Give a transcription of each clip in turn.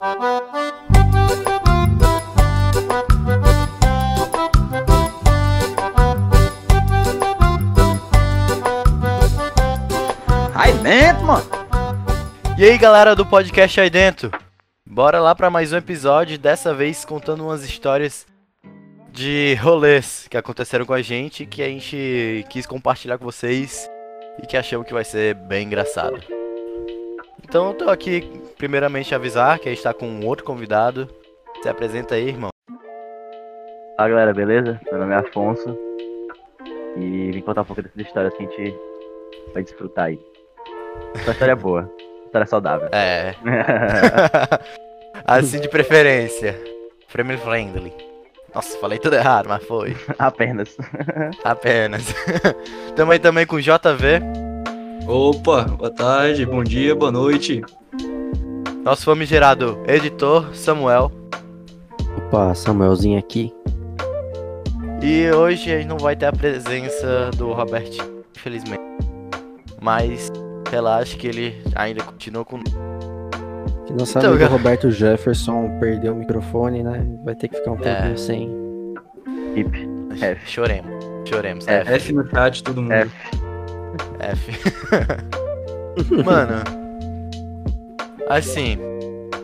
Aí dentro, mano. E aí, galera do podcast aí dentro? Bora lá para mais um episódio, dessa vez contando umas histórias de rolês que aconteceram com a gente, que a gente quis compartilhar com vocês e que achamos que vai ser bem engraçado. Então eu tô aqui primeiramente avisar que a gente tá com um outro convidado. Se apresenta aí, irmão. Fala galera, beleza? Meu nome é Afonso. E vim contar um pouco dessas histórias que a gente vai desfrutar aí. Uma história boa, história saudável. É. assim de preferência. Family friendly. Nossa, falei tudo errado, mas foi. Apenas. Apenas. Tamo aí também com o JV, Opa, boa tarde, bom dia, boa noite. Nosso famigerado editor Samuel. Opa, Samuelzinho aqui. E hoje a gente não vai ter a presença do Roberto, infelizmente. Mas relaxa que ele ainda continua com. Que nosso Então, amigo cara. Roberto Jefferson perdeu o microfone, né? Vai ter que ficar um É. sem. Hip. F. Choremos. Choremos. É, F. F no chat, todo mundo. F. F. Mano. Assim.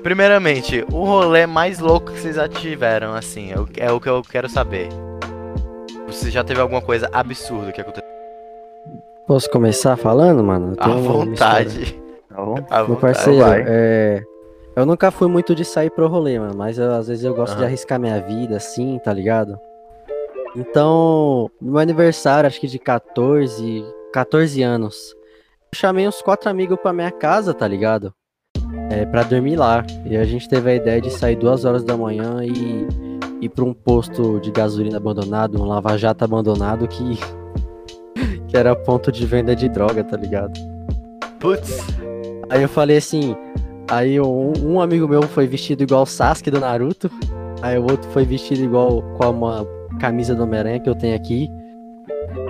Primeiramente, o rolê mais louco que vocês já tiveram, assim, é o- é o que eu quero saber. Você já teve alguma coisa absurda que aconteceu? Posso começar falando, mano? À vontade. À Meu vontade. parceiro, vai. é. Eu nunca fui muito de sair pro rolê, mano, mas eu- às vezes eu gosto de Aham. arriscar minha vida, assim, tá ligado? Então, no meu aniversário, acho que de 14, 14 anos, eu chamei uns quatro amigos pra minha casa, tá ligado? É, pra dormir lá. E a gente teve a ideia de sair duas horas da manhã e ir pra um posto de gasolina abandonado, um lava-jato abandonado que, que era ponto de venda de droga, tá ligado? Putz. Aí eu falei assim, aí um, um amigo meu foi vestido igual o Sasuke do Naruto, aí o outro foi vestido igual com uma camisa do Homem-Aranha que eu tenho aqui.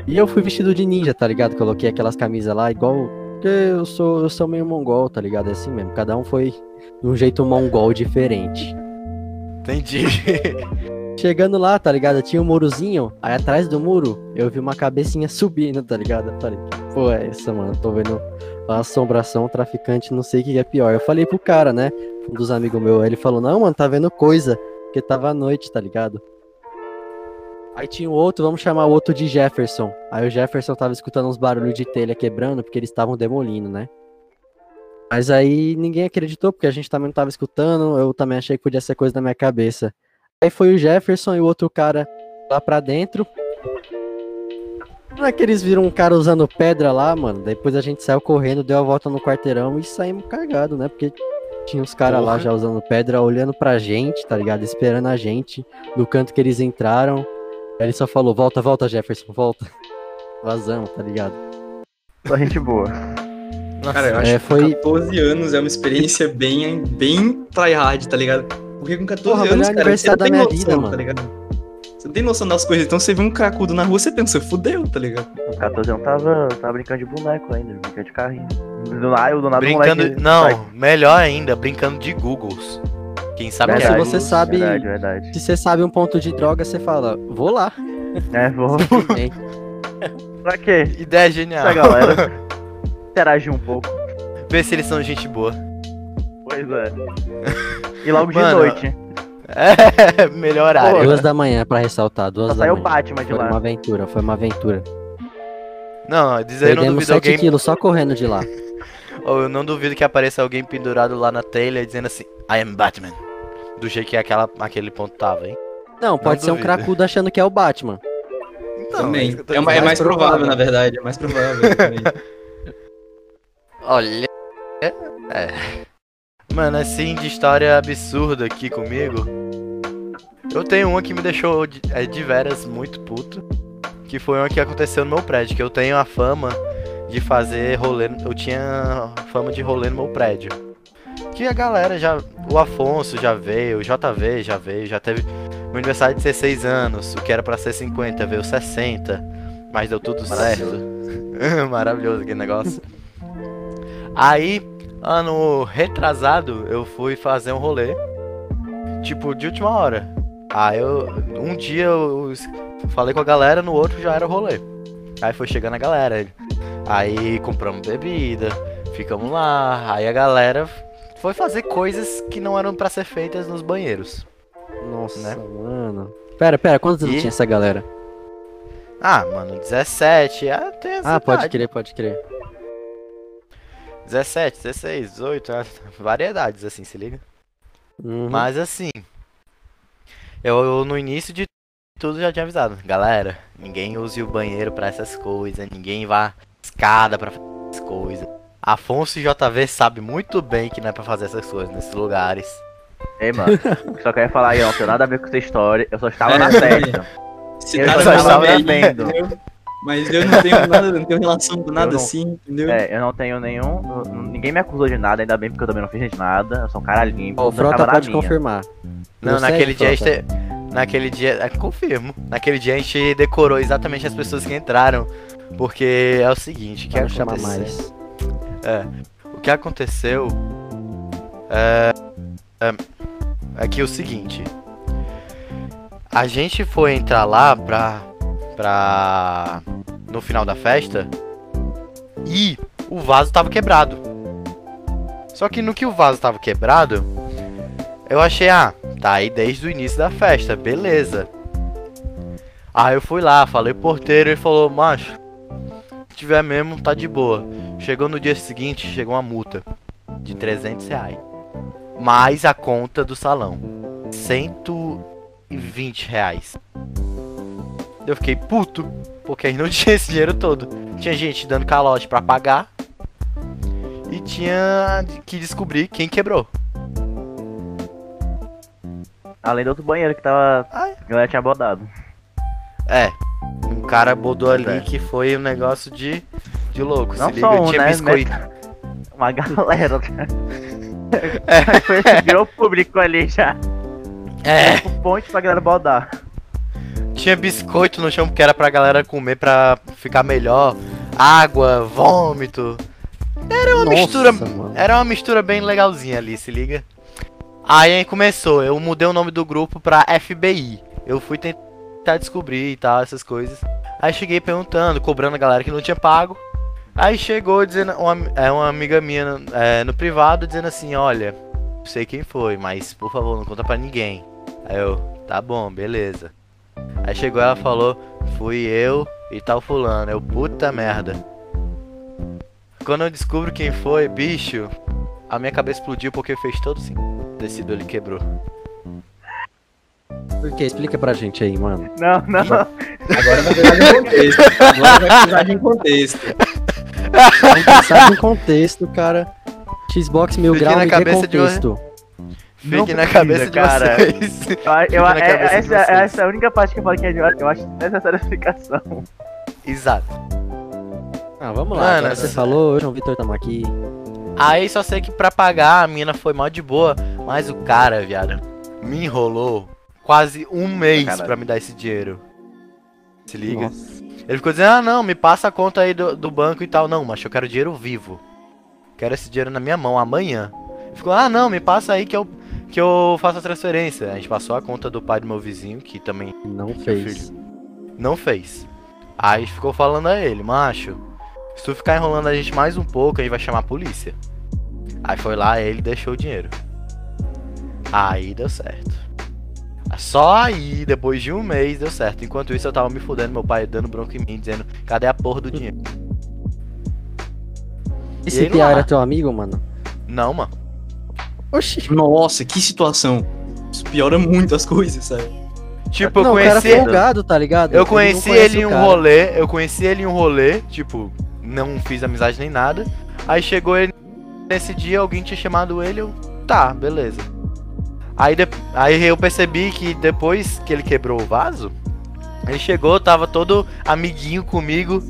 E eu fui vestido de ninja, tá ligado? Coloquei aquelas camisas lá igual porque eu sou eu sou meio mongol, tá ligado? É assim mesmo, cada um foi de um jeito mongol diferente. Entendi. Chegando lá, tá ligado? Tinha um murozinho, aí atrás do muro eu vi uma cabecinha subindo, tá ligado? Eu falei, que porra é essa, mano? Tô vendo uma assombração, um traficante, não sei o que é pior. Eu falei pro cara, né? Um dos amigos meus, aí ele falou, não, mano, tá vendo coisa, porque tava à noite, tá ligado? Aí tinha o outro, vamos chamar o outro de Jefferson. Aí o Jefferson tava escutando uns barulhos de telha quebrando, porque eles estavam demolindo, né? Mas aí ninguém acreditou, porque a gente também não tava escutando, eu também achei que podia ser coisa da minha cabeça. Aí foi o Jefferson e o outro cara lá pra dentro. Não é que eles viram um cara usando pedra lá, mano. Depois a gente saiu correndo, deu a volta no quarteirão e saímos cagados, né? Porque tinha uns caras lá já usando pedra, olhando pra gente, tá ligado? Esperando a gente no canto que eles entraram. Aí ele só falou: volta, volta, Jefferson, volta. Vazamos, tá ligado? Só gente boa. Nossa, Cara, eu acho É, que foi- 14 anos é uma experiência bem, bem tryhard, tá ligado? Porque com 14 Porra, anos, cara, você não tem minha noção, vida, mano. tá ligado? Você não tem noção das coisas. Então você vê um cracudo na rua, você pensa, fudeu, tá ligado? Com 14 anos tava, tava brincando de boneco ainda, brincando de carrinho. Do nada, do nada o brincando. moleque Não, sai. melhor ainda, brincando de Googles. Quem sabe Mas que se é Verdade. você sabe. Verdade, verdade. Se você sabe um ponto de droga, você fala, vou lá. É, vou. Pra quê? Ideia genial. Pra galera interagir um pouco. Ver se eles são gente boa. Pois é. E logo de Mano, noite. É, melhor horário. Duas da manhã, pra ressaltar, duas Só da saiu manhã. o Batman de Foi lá. uma aventura, foi uma aventura. Não, diz aí, não duvido 7 alguém. quilos só correndo de lá. Ou eu não duvido que apareça alguém pendurado lá na telha dizendo assim, I am Batman. Do jeito que aquela, aquele ponto tava, hein? Não, pode ser um duvido. cracudo achando que é o Batman. Então, também. É, é dizendo. mais provável, na verdade. É mais provável. também. Olha. É. é. Mano, assim, de história absurda aqui comigo. Eu tenho uma que me deixou de, é, de veras muito puto. Que foi uma que aconteceu no meu prédio. Que eu tenho a fama de fazer rolê. Eu tinha fama de rolê no meu prédio. Que a galera já. O Afonso já veio, o JV já veio, já teve. Meu aniversário de 16 anos, o que era pra ser 50, veio 60. Mas deu tudo certo. Maravilhoso aquele negócio. Aí, ano retrasado, eu fui fazer um rolê. Tipo, de última hora. Aí eu. Um dia eu falei com a galera, no outro já era o rolê. Aí foi chegando a galera. Aí compramos bebida, ficamos lá. Aí a galera foi fazer coisas que não eram pra ser feitas nos banheiros. Nossa, Né? mano. Pera, pera, quantos anos E? tinha essa galera? Ah, mano, 17, ah, tem essa Ah, pode crer, pode crer. 17, 16, 18, ah, variedades assim, se liga. Uhum. Mas assim, eu, eu no início de tudo já tinha avisado. Galera, ninguém use o banheiro pra essas coisas, ninguém vá escada pra fazer essas coisas. Afonso e JV sabe muito bem que não é pra fazer essas coisas nesses lugares. Ei, mano, só quero falar aí, ó, não tem nada a ver com essa história. Eu só estava É, na festa. Esse Eu cara só tava estava vendo. Mas eu não tenho nada, não tenho relação com nada não- assim, entendeu? É, eu não tenho nenhum. Ninguém me acusou de nada, ainda bem porque eu também não fiz de nada. Eu sou um cara limpo. Ó, o Frota pode minha. confirmar. Não, Prossegue, naquele dia a gente. Frota. te- Naquele dia. é, confirmo. Naquele dia a gente decorou exatamente as pessoas que entraram. Porque é o seguinte, o que Para não chamar aconteceu? mais. O que aconteceu é, é, é que o seguinte. A gente foi entrar lá pra. pra. no final da festa. E o vaso tava quebrado. Só que no que o vaso tava quebrado, eu achei, ah, tá aí desde o início da festa, beleza. Aí eu fui lá, falei porteiro, ele falou, macho, se tiver mesmo, tá de boa. Chegou no dia seguinte, chegou uma multa de 300 reais. Mais a conta do salão. 120 reais. Eu fiquei puto, porque aí não tinha esse dinheiro todo. Tinha gente dando calote pra pagar. E tinha que descobrir quem quebrou. Além do outro banheiro que tava. Ai. A galera tinha bodado. É, um cara bodou ali É. que foi um negócio de, de louco. Não se só liga, um, tinha né? biscoito. Uma galera. É. Foi virou público ali já. É, O ponte pra galera bodar. tinha biscoito no chão que era pra galera comer pra ficar melhor. Água, vômito. Era uma Nossa, mistura. mano. Era uma mistura bem legalzinha ali, se liga. Aí começou, eu mudei o nome do grupo pra FBI. Eu fui tentar descobrir e tal, essas coisas. Aí cheguei perguntando, cobrando a galera que não tinha pago. Aí chegou dizendo, uma, é, uma amiga minha é, no privado dizendo assim, olha, não sei quem foi, mas por favor, não conta pra ninguém. Aí eu, tá bom, beleza. Aí chegou ela e falou, fui eu e tal fulano. Eu, puta merda. Quando eu descubro quem foi, bicho, a minha cabeça explodiu porque fez todo sentido. O tecido ele quebrou. Por quê? Explica pra gente aí, mano. Não, não. Agora vai precisar de um contexto. Agora vai precisar de um contexto. Vamos pensar em contexto, cara. Xbox mil Fique grau na e dê cabeça de contexto. Não Fique na precisa, cabeça de cara. vocês. Eu, eu, na é- cabeça de essa, vocês. essa é a única parte que eu falo que é de eu acho necessária a explicação. Exato. Ah, vamos lá. Mano, você essa- falou, João Vitor, tamo aqui. Aí só sei que pra pagar a mina foi mal de boa, mas o cara, viado, me enrolou quase um mês Caralho. pra me dar esse dinheiro. Se liga? Nossa. Ele ficou dizendo, ah não, me passa a conta aí do, do banco e tal. Não, mas eu quero dinheiro vivo. Quero esse dinheiro na minha mão amanhã. Ele ficou, ah não, me passa aí que eu, que eu faço a transferência. A gente passou a conta do pai do meu vizinho, que também Não Meu fez. não fez. Aí ficou falando a ele, macho, se tu ficar enrolando a gente mais um pouco, a gente vai chamar a polícia. Aí foi lá, ele deixou o dinheiro. Aí deu certo. Só aí, depois de um mês, deu certo. Enquanto isso, eu tava me fudendo, meu pai dando bronca em mim, dizendo, cadê a porra do dinheiro? Esse lá. era teu amigo, mano? Não, mano. Oxi. Nossa, que situação. Isso piora muito as coisas, sabe? Tipo, eu não, o cara conheci. folgado, tá ligado? Eu Ele conheci ele em um cara. rolê, eu conheci ele em um rolê, tipo, não fiz amizade nem nada. Aí chegou ele nesse dia, alguém tinha chamado ele, eu, tá, beleza. Aí, de- aí eu percebi que depois que ele quebrou o vaso, ele chegou, tava todo amiguinho comigo.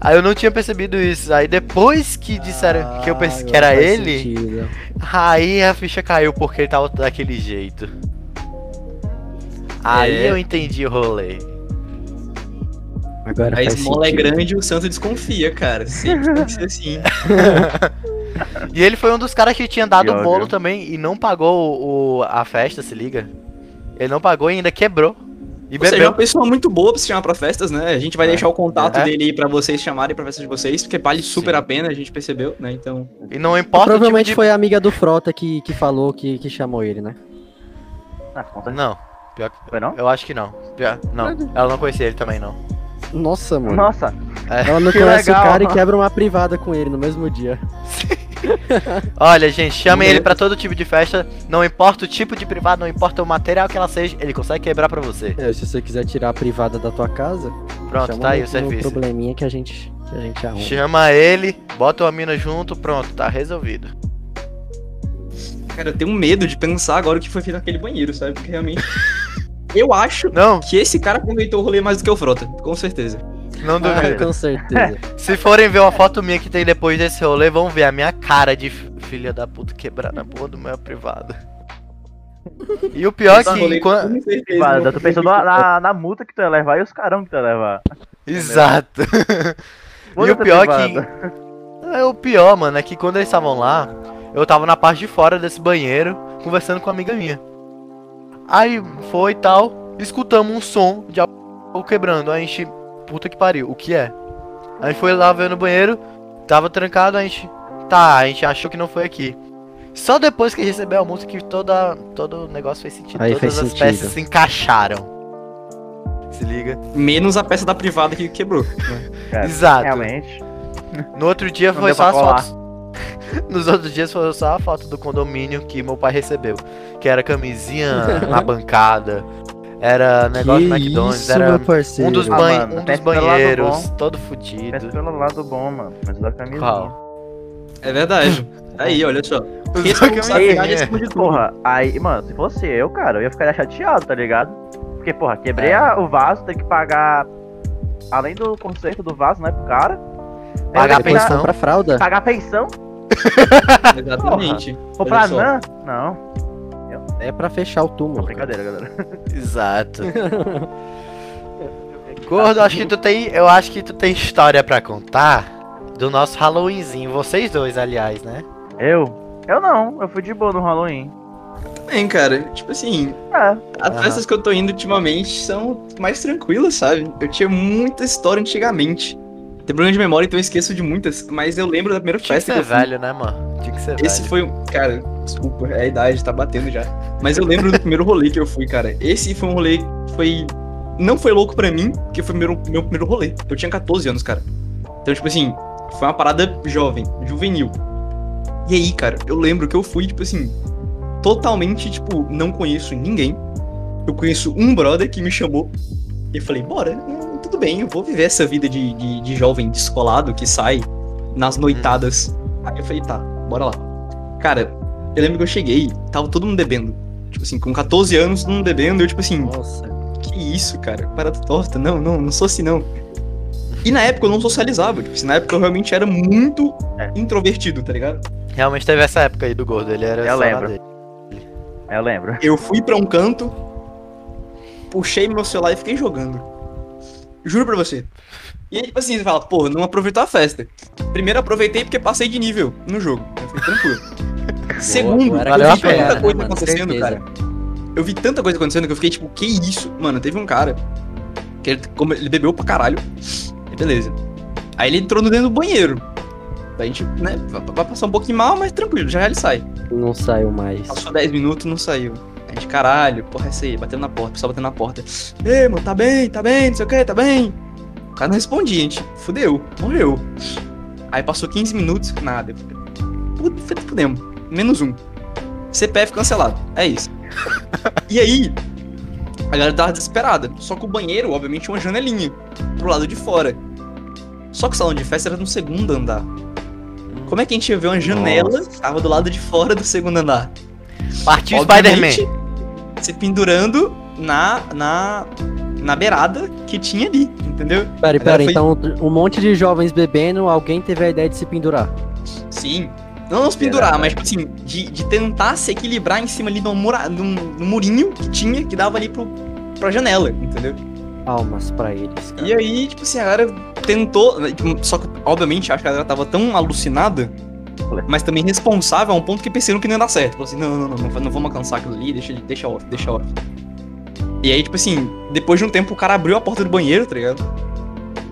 Aí eu não tinha percebido isso. Aí depois que disseram que eu pensei que Ah, era ele, sentido. aí a ficha caiu porque ele tava daquele jeito. Aí É. eu entendi o rolê. Agora A esmola é sentido. grande e o santo desconfia, cara. Sempre tem que ser assim. E ele foi um dos caras que tinha dado o bolo também e não pagou o, a festa, se liga. Ele não pagou e ainda quebrou. E Você é bebeu. uma pessoa muito boa pra se chamar pra festas, né? A gente vai É. deixar o contato É. dele aí pra vocês chamarem pra festas de vocês, porque vale super Sim. a pena, a gente percebeu, né? Então. E não importa o Provavelmente tipo de... foi a amiga do Frota que, que falou que, que chamou ele, né? Ah, conta Não, pior que... Foi não? Eu acho que não. Pior- Não, ela não conhecia ele também, não. Nossa, mano. Nossa, Ela não Que conhece legal. o cara e quebra uma privada com ele no mesmo dia. Olha, gente, chamem Meu ele pra todo tipo de festa. Não importa o tipo de privado, não importa o material que ela seja, ele consegue quebrar pra você. É, se você quiser tirar a privada da tua casa, Pronto, chama tá aí o serviço. probleminha que a gente, que a gente arruma. Chama ele, bota uma mina junto, pronto, tá resolvido. Cara, eu tenho medo de pensar agora o que foi feito naquele banheiro, sabe? Porque realmente. eu acho Não, que esse cara aproveitou o rolê mais do que o Frota, com certeza. não Ah, duvido. com certeza. Se forem ver uma foto minha que tem depois desse rolê, vão ver a minha cara de filha da puta quebrar na porra do meu privado. E o pior é que. rolê, quan- com certeza, não eu tô pensando na, na, multa que tu ia levar e os carão que tu ia levar. Exato. E o pior a que. É, o pior, mano, é que quando eles estavam lá, eu tava na parte de fora desse banheiro, conversando com uma amiga minha. Aí foi e tal, escutamos um som de algo quebrando. Aí a gente, puta que pariu, o que é? Aí foi lá ver no banheiro, tava trancado, a gente, tá, a gente achou que não foi aqui. Só depois que recebeu a multa que toda, todo o negócio fez sentido, Aí todas fez as sentido. peças se encaixaram. Se liga? Menos a peça da privada que quebrou. Exato. Realmente. No outro dia Não foi só as colar. fotos. Nos outros dias foi só a foto do condomínio que meu pai recebeu. Que era camisinha na bancada. Era negócio que do McDonald's. isso, era meu parceiro. um dos, Ah, banhe- mano, um dos banheiros, bom. todo Pensa fudido. pelo lado bom, mano. Mas da camisinha. Qual? É verdade. Aí, olha só. Responsabilidade tudo. Porra, aí, mano, se fosse eu, cara, eu ia ficar chateado, tá ligado? Porque, porra, quebrei É. o vaso, tem que pagar. Além do conserto do vaso, né, pro cara. Pagar pensão. Comprar fralda? Pagar pensão? Exatamente. Olha só. NAN? Não, É pra fechar o túmulo. brincadeira, galera. Exato. Gordo, acho que tu tem. Eu acho que tu tem história pra contar do nosso Halloweenzinho. Vocês dois, aliás, né? Eu? Eu não, eu fui de boa no Halloween. Bem, cara, tipo assim, É, as Aham. festas que eu tô indo ultimamente são mais tranquilas, sabe? Eu tinha muita história antigamente. Tem problema de memória, então eu esqueço de muitas, mas eu lembro da primeira Tinha que festa que ser eu fui. velho, né, mano? Tinha que ser Esse velho. foi um. Cara, desculpa, é a idade, tá batendo já. Mas eu lembro do primeiro rolê que eu fui, cara. Esse foi um rolê que foi. Não foi louco pra mim, porque foi meu, meu primeiro rolê. Eu tinha 14 anos, cara. Então, tipo assim, foi uma parada jovem, juvenil. E aí, cara, eu lembro que eu fui, tipo assim, totalmente, tipo, não conheço ninguém. Eu conheço um brother que me chamou. E eu falei, bora, hum, tudo bem, eu vou viver essa vida de, de, de jovem descolado que sai nas noitadas. Aí eu falei, tá, bora lá. Cara, eu lembro que eu cheguei, tava todo mundo bebendo. Tipo assim, com 14 anos, todo mundo bebendo, eu tipo assim, Nossa. que isso, cara? Parada torta. Não, não, não sou assim, não. E na época eu não socializava. Tipo, assim, na época eu realmente era muito É. introvertido, tá ligado? Realmente teve essa época aí do gordo, ele era Eu lembro. dele. eu lembro. Eu fui pra um canto, puxei meu celular e fiquei jogando. Juro pra você. E aí, tipo assim, você fala, pô, não aproveitou a festa. Primeiro, aproveitei porque passei de nível no jogo. Eu fiquei tranquilo. Segundo, valeu eu vi tanta né, coisa mano? acontecendo, Certeza. cara. Eu vi tanta coisa acontecendo que eu fiquei tipo, que isso? Mano, teve um cara que ele, como ele bebeu pra caralho. E beleza. Aí ele entrou no dentro do banheiro. A gente, né, vai vai passar um pouquinho mal, mas tranquilo, já, já ele sai. Não saiu mais. Passou 10 minutos não saiu. A gente, caralho, porra, é essa aí, batendo na porta, o pessoal batendo na porta. Ei, mano, tá bem, tá bem, não sei o que, tá bem. O cara não respondia, a gente, fudeu, morreu. Aí passou 15 minutos, nada. Puta, fudemos. Menos um. CPF cancelado. É isso. e aí, a galera tava desesperada. Só que o banheiro, obviamente, tinha uma janelinha pro lado de fora. Só que o salão de festa era no segundo andar. Como é que a gente ia ver uma janela que tava do lado de fora do segundo andar? Partiu Obviamente, Spider-Man. Se pendurando na, na, na beirada que tinha ali, entendeu? Pera, pera, foi- então um monte de jovens bebendo, alguém teve a ideia de se pendurar. Sim. Não, não se pendurar, mas tipo assim, de, de tentar se equilibrar em cima ali de um, mura, de um, de um murinho que tinha, que dava ali pro, pra janela, entendeu? Palmas pra eles, cara. E aí, tipo assim, a galera tentou. né, tipo, Só que, obviamente, acho que a galera tava tão alucinada, mas também responsável a um ponto que pensaram que não ia dar certo. Falou assim: não, não, não, não, vamos alcançar aquilo ali, deixa, deixa off, deixa off. E aí, tipo assim, depois de um tempo o cara abriu a porta do banheiro, tá ligado?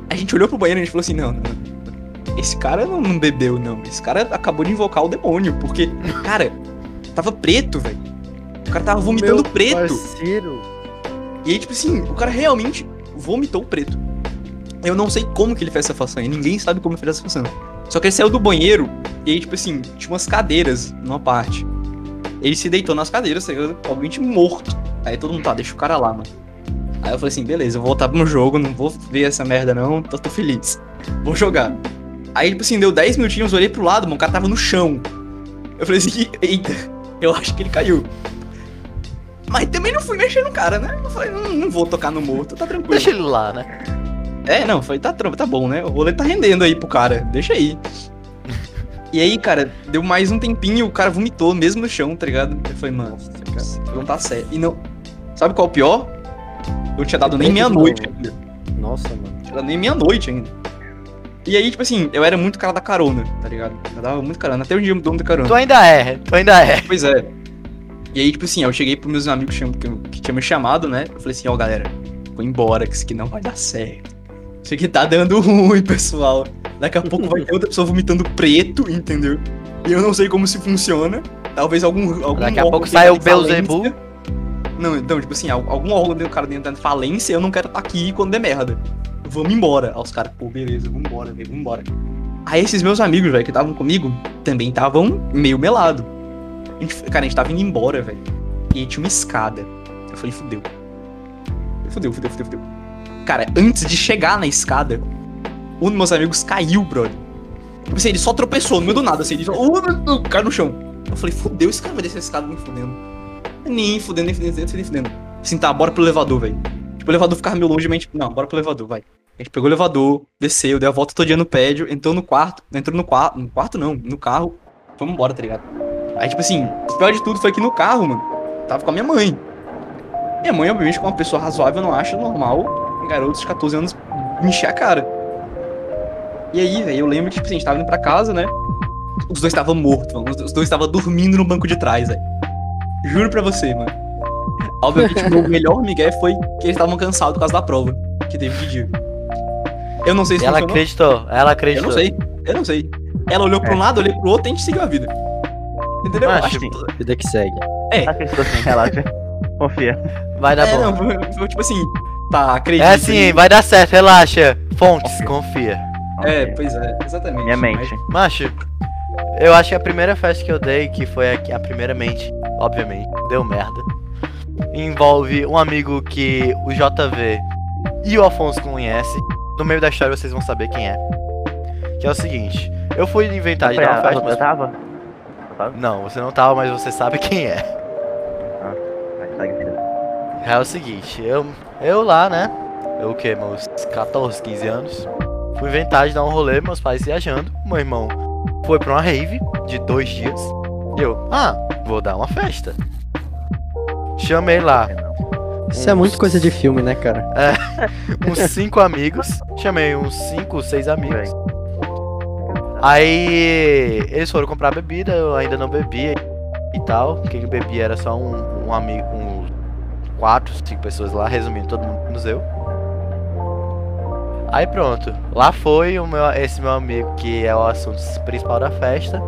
A gente olhou pro banheiro e a gente falou assim: não, não, não. Esse cara não, não bebeu, não. Esse cara acabou de invocar o demônio, porque, cara, tava preto, velho. O cara tava vomitando Meu preto. Parceiro. E aí, tipo assim, o cara realmente vomitou preto. Eu não sei como que ele fez essa façanha, ninguém sabe como ele fez essa façanha. Só que ele saiu do banheiro e aí, tipo assim, tinha umas cadeiras numa parte. Ele se deitou nas cadeiras, saiu obviamente morto. Aí todo mundo, tá, deixa o cara lá, mano. Aí eu falei assim, beleza, eu vou voltar pro jogo, não vou ver essa merda não, tô, tô feliz. Vou jogar. Aí, tipo assim, deu 10 minutinhos, olhei pro lado, mano, o cara tava no chão. Eu falei assim, eita, eu acho que ele caiu. Mas também não fui mexer no cara, né? Eu falei, não, não vou tocar no morto, tá tranquilo. Deixa ele lá, né? É, não, foi, tá, tá bom, né? O rolê tá rendendo aí pro cara, deixa aí. E aí, cara, deu mais um tempinho e o cara vomitou mesmo no chão, tá ligado? Eu falei, mano, cara, não tá certo. E não. Sabe qual é o pior? Eu tinha dado nem meia-noite ainda. Nossa, mano. Tinha dado nem meia-noite ainda. E aí, tipo assim, eu era muito cara da carona, tá ligado? Eu dava muito carona. Até um dia eu me dou muita carona. Tu ainda é, tu ainda é. Pois é. E aí, tipo assim, eu cheguei pros meus amigos que, que, tinham me chamado, né? Eu falei assim, ó, galera, vou embora, que isso aqui não vai dar certo. Isso aqui tá dando ruim, pessoal. Daqui a pouco vai ter outra pessoa vomitando preto, entendeu? E eu não sei como se funciona. Talvez algum. algum Daqui a pouco sai o. Beelzebub. Não, então, tipo assim, al- algum órgão do cara dentro da falência, eu não quero estar aqui quando der merda. Vamos embora. Aí os caras, pô, beleza, vamos embora, velho, vamos embora. Aí esses meus amigos, velho, que estavam comigo, também estavam meio melado. A gente, cara, a gente tava indo embora, velho. E tinha uma escada. Eu falei, fudeu. Fudeu, fudeu, fudeu, fudeu. Cara, antes de chegar na escada, um dos meus amigos caiu, brother. Tipo assim, ele só tropeçou no meio do nada, assim, ele só, uh, uh, caiu no chão. Eu falei, fudeu, esse cara vai descer a escada. Nem fudendo, nem fudendo, nem fudendo, nem fudendo. Assim, tá, bora pro elevador, velho. Tipo, o elevador ficava meio longe, mas tipo, não, bora pro elevador, vai. A gente pegou o elevador, desceu, deu a volta todo dia no prédio, entrou no quarto, entrou no quarto, no quarto não, no carro, vamos embora, tá ligado? Aí, tipo assim, o pior de tudo foi que no carro, mano, tava com a minha mãe. Minha mãe, obviamente, como uma pessoa razoável, não acha normal garotos de 14 anos encher a cara. E aí, velho, eu lembro que, tipo assim, a gente tava indo pra casa, né? Os dois estavam mortos, mano. Os dois estavam dormindo no banco de trás, velho. Juro pra você, mano. Obviamente, o meu melhor migué foi que eles estavam cansados por causa da prova que teve de dia. Eu não sei se Ela funcionou. acreditou, ela Eu acreditou. não sei. Eu não sei. Ela olhou pra um É. lado, olhei pro outro e a gente seguiu a vida. Entendeu? Mas, Acho Assim, Vida que segue. acreditou sim, relaxa. Confia. Vai dar é, bom. não, foi, foi tipo assim, tá, acredito. É assim, vai dar certo, relaxa. Fontes, confia. É, pois é, exatamente. Minha mente. Macho, eu acho que a primeira festa que eu dei, que foi a, a primeiramente, obviamente, deu merda. Envolve um amigo que o JV e o Afonso conhecem. No meio da história vocês vão saber quem é. Que é o seguinte, eu fui inventar de dar uma festa, mas... tava? Tava? Não, você não tava, mas você sabe quem é. Vai, segue a vida. É o seguinte, eu, eu lá, né? Eu o que, meus 14, 15 anos. Fui inventar de dar um rolê, meus pais viajando. Meu irmão foi pra uma rave de dois dias. E eu, ah, vou dar uma festa. Chamei lá Isso é muito coisa de filme, né, cara? uns cinco amigos. Chamei uns cinco, seis amigos. Aí eles foram comprar bebida, eu ainda não bebia e tal. Quem bebia era só um, um amigo, um quatro, cinco pessoas lá, resumindo, todo mundo menos eu. Aí pronto, lá foi o meu, esse meu amigo que é o assunto principal da festa.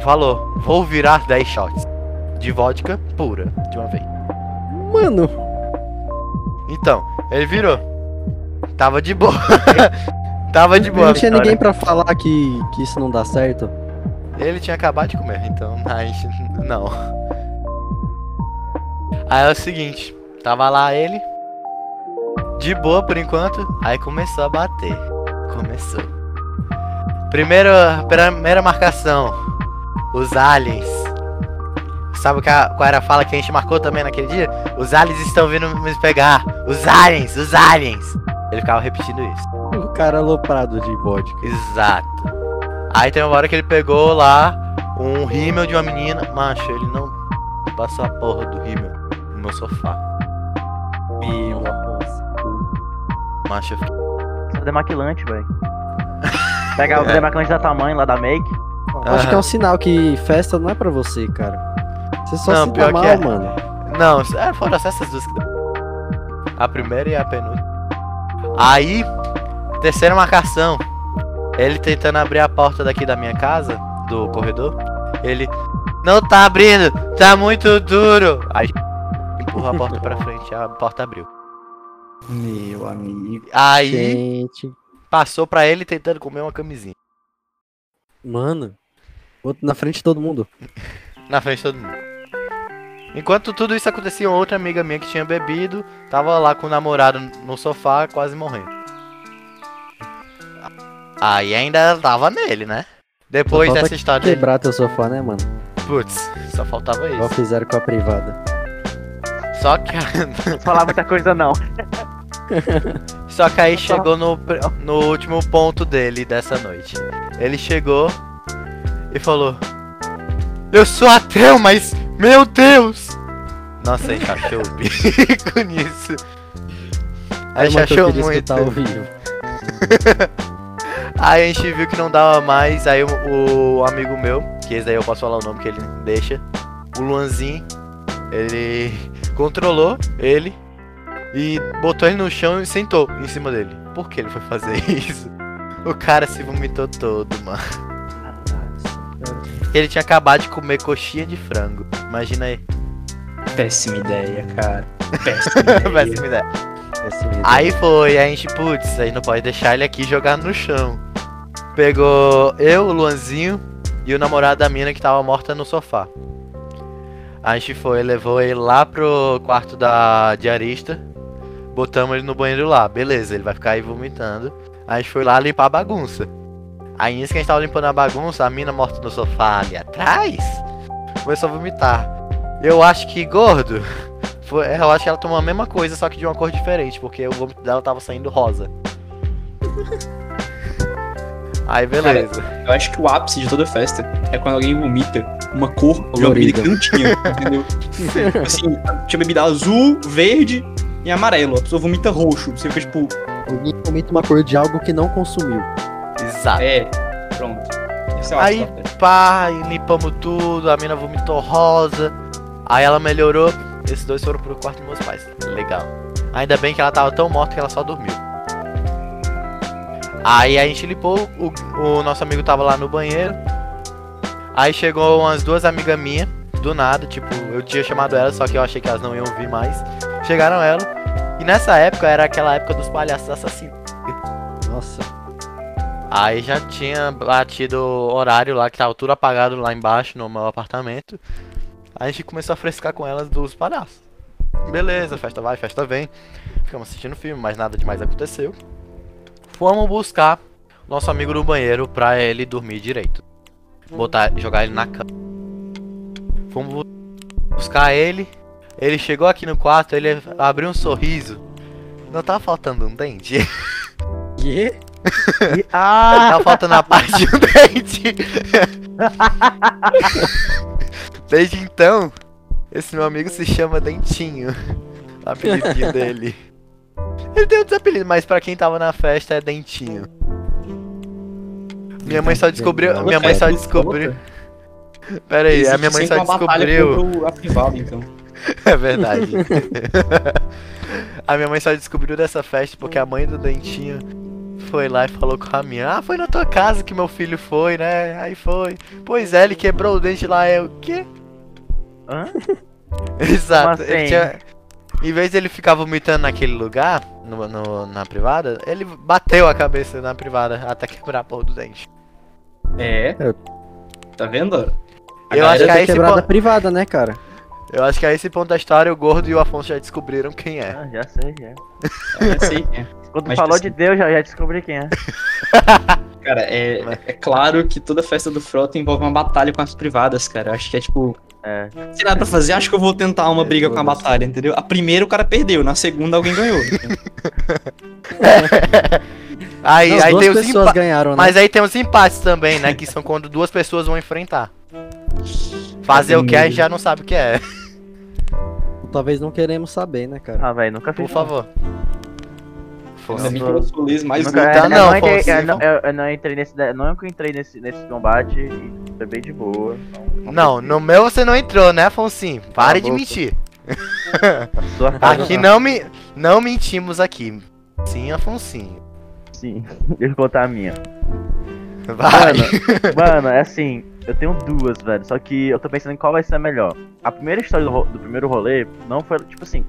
Falou, vou virar 10 shots de vodka pura de uma vez. Mano, Então, ele virou. Tava de boa. Tava de boa. não tinha ninguém pra falar que, que isso não dá certo. Ele tinha acabado de comer, então gente não. Aí é o seguinte, tava lá ele, de boa por enquanto, aí começou a bater. Começou. Primeira, primeira marcação, os aliens. Sabe qual era a fala que a gente marcou também naquele dia? Os aliens estão vindo me pegar. Os aliens, os aliens. Ele ficava repetindo isso. O cara aloprado de vodka. Exato. Aí tem uma hora que ele pegou lá um rímel de uma menina. Macho, ele não passou a porra do rímel no meu sofá. Meu Afonso. Macho, eu fiquei- Sou demaquilante, velho. Pega o demaquilante da tamanho lá da make. Eu Acho que é um sinal que festa não é pra você, cara. Você só Não, se dá mal, é. mano. Não, é, foram essas duas que. A primeira e a penúltima. Aí, terceira marcação. Ele tentando abrir a porta daqui da minha casa, do corredor. Ele. Não tá abrindo! Tá muito duro! Aí empurra a porta pra frente, a porta abriu. Meu amigo. Aí Gente, passou pra ele tentando comer uma camisinha. mano. Outro na frente de todo mundo. Na frente de todo mundo. Enquanto tudo isso acontecia, outra amiga minha que tinha bebido tava lá com o namorado no sofá, quase morrendo. Aí ainda tava nele, né? Depois dessa história. Quebrar teu sofá, né, mano? Putz, só faltava Igual isso. fizeram com a privada. Só que, Não falar muita coisa, não. só que aí chegou no, no último ponto dele dessa noite. Ele chegou e falou: Eu sou ateu, mas meu Deus! Nossa, a gente achou o bico nisso. A gente achou muito. escutar ao vivo. Aí a gente viu que não dava mais, aí o, o amigo meu, que esse daí eu posso falar o nome que ele deixa, o Luanzinho, ele controlou ele e botou ele no chão e sentou em cima dele. Por que ele foi fazer isso? O cara se vomitou todo, mano. Ele tinha acabado de comer coxinha de frango. Imagina aí. Péssima ideia, cara. Péssima ideia. Péssima ideia. Péssima ideia. Aí foi, a gente, putz, a gente não pode deixar ele aqui jogado no chão. Pegou eu, o Luanzinho e o namorado da mina que tava morta no sofá. A gente foi, levou ele lá pro quarto da diarista, botamos ele no banheiro lá, beleza, ele vai ficar aí vomitando. A gente foi lá limpar a bagunça. Aí nisso que a gente tava limpando a bagunça, a mina morta no sofá ali atrás começou a vomitar. Eu acho que gordo. Foi, eu acho que ela tomou a mesma coisa, só que de uma cor diferente, porque o vômito dela tava saindo rosa. Aí beleza. Eu acho que o ápice de toda festa é quando alguém vomita uma cor de uma bebida que não tinha, entendeu? Assim, tinha bebida azul, verde e amarelo. A pessoa vomita roxo. Você fica tipo, Alguém comenta uma cor de algo que não consumiu. Exato. é, pronto. Esse é o Aí- ápice. Pá, limpamos tudo, a mina vomitou rosa. Aí ela melhorou. Esses dois foram pro quarto dos meus pais. Legal. Ainda bem que ela tava tão morta que ela só dormiu. Aí a gente limpou, o, o nosso amigo tava lá no banheiro. Aí chegou umas duas amigas minhas, do nada, tipo, eu tinha chamado elas, só que eu achei que elas não iam vir mais. Chegaram ela. E nessa época era aquela época dos palhaços assassinos. Nossa. Aí já tinha batido o horário lá, que tava tudo apagado lá embaixo no meu apartamento. Aí a gente começou a frescar com elas dos palhaços. Beleza, festa vai, festa vem. Ficamos assistindo filme, mas nada demais aconteceu. Fomos buscar nosso amigo no banheiro pra ele dormir direito. Botar, jogar ele na cama. Fomos bu- buscar ele. Ele chegou aqui no quarto, ele abriu um sorriso. Não tava faltando um dente? Que? Ah! Tá faltando a parte de um dente. Desde então, esse meu amigo se chama Dentinho. O apelidinho dele. Ele tem outros apelidos, mas pra quem tava na festa é Dentinho. Minha mãe só descobriu. Minha mãe só É, descobriu. Pera aí, a minha mãe só descobriu. a privada, então. É verdade. a minha mãe só descobriu dessa festa porque a mãe do Dentinho foi lá e falou com a minha. Ah, foi na tua casa que meu filho foi, né? Aí foi. Pois é, ele quebrou o dente lá. É o quê? Hã? Exato. Ele assim? tinha... Em vez de ele ficar vomitando naquele lugar, no, no- na privada, ele bateu a cabeça na privada até quebrar a porra do dente. É. Tá vendo? A Eu acho que é ter esse quebrado a ponto- privada, né, cara? Eu acho que a esse ponto da história o Gordo e o Afonso já descobriram quem é. Ah, já sei, já. Já sei quem é. Quando Mas, falou assim- de Deus, já, já descobri quem é. Cara, é, é claro que toda festa do Frota envolve uma batalha com as privadas, cara. Eu acho que é tipo. É. Se nada pra fazer, acho que eu vou tentar uma É, briga com a batalha, entendeu? A primeira o cara perdeu, na segunda alguém ganhou. Aí, Não, aí duas tem os empa- ganharam, né? Mas aí tem os empates também, né? Que são quando duas pessoas vão enfrentar. Fazer o que a gente já não sabe o que é. talvez não queremos saber, né, cara? Ah, velho, nunca fiz. Por favor. Ainda Fosse. bem que eu sou mais Nunca. Tá, não, não entrei, eu, não, eu, não entrei nesse. Não que eu entrei nesse, nesse combate e foi bem de boa. Não, no meu você não entrou, né, Afonsinho? Pare de boca. mentir. Sua casa, Aqui não, me, não mentimos aqui. Sim, Afonsinho. Sim, deixa eu contar a minha. Vai. Mano, é assim, eu tenho duas, velho. Só que eu tô pensando em qual vai ser a melhor. A primeira história do, do primeiro rolê não foi, tipo assim.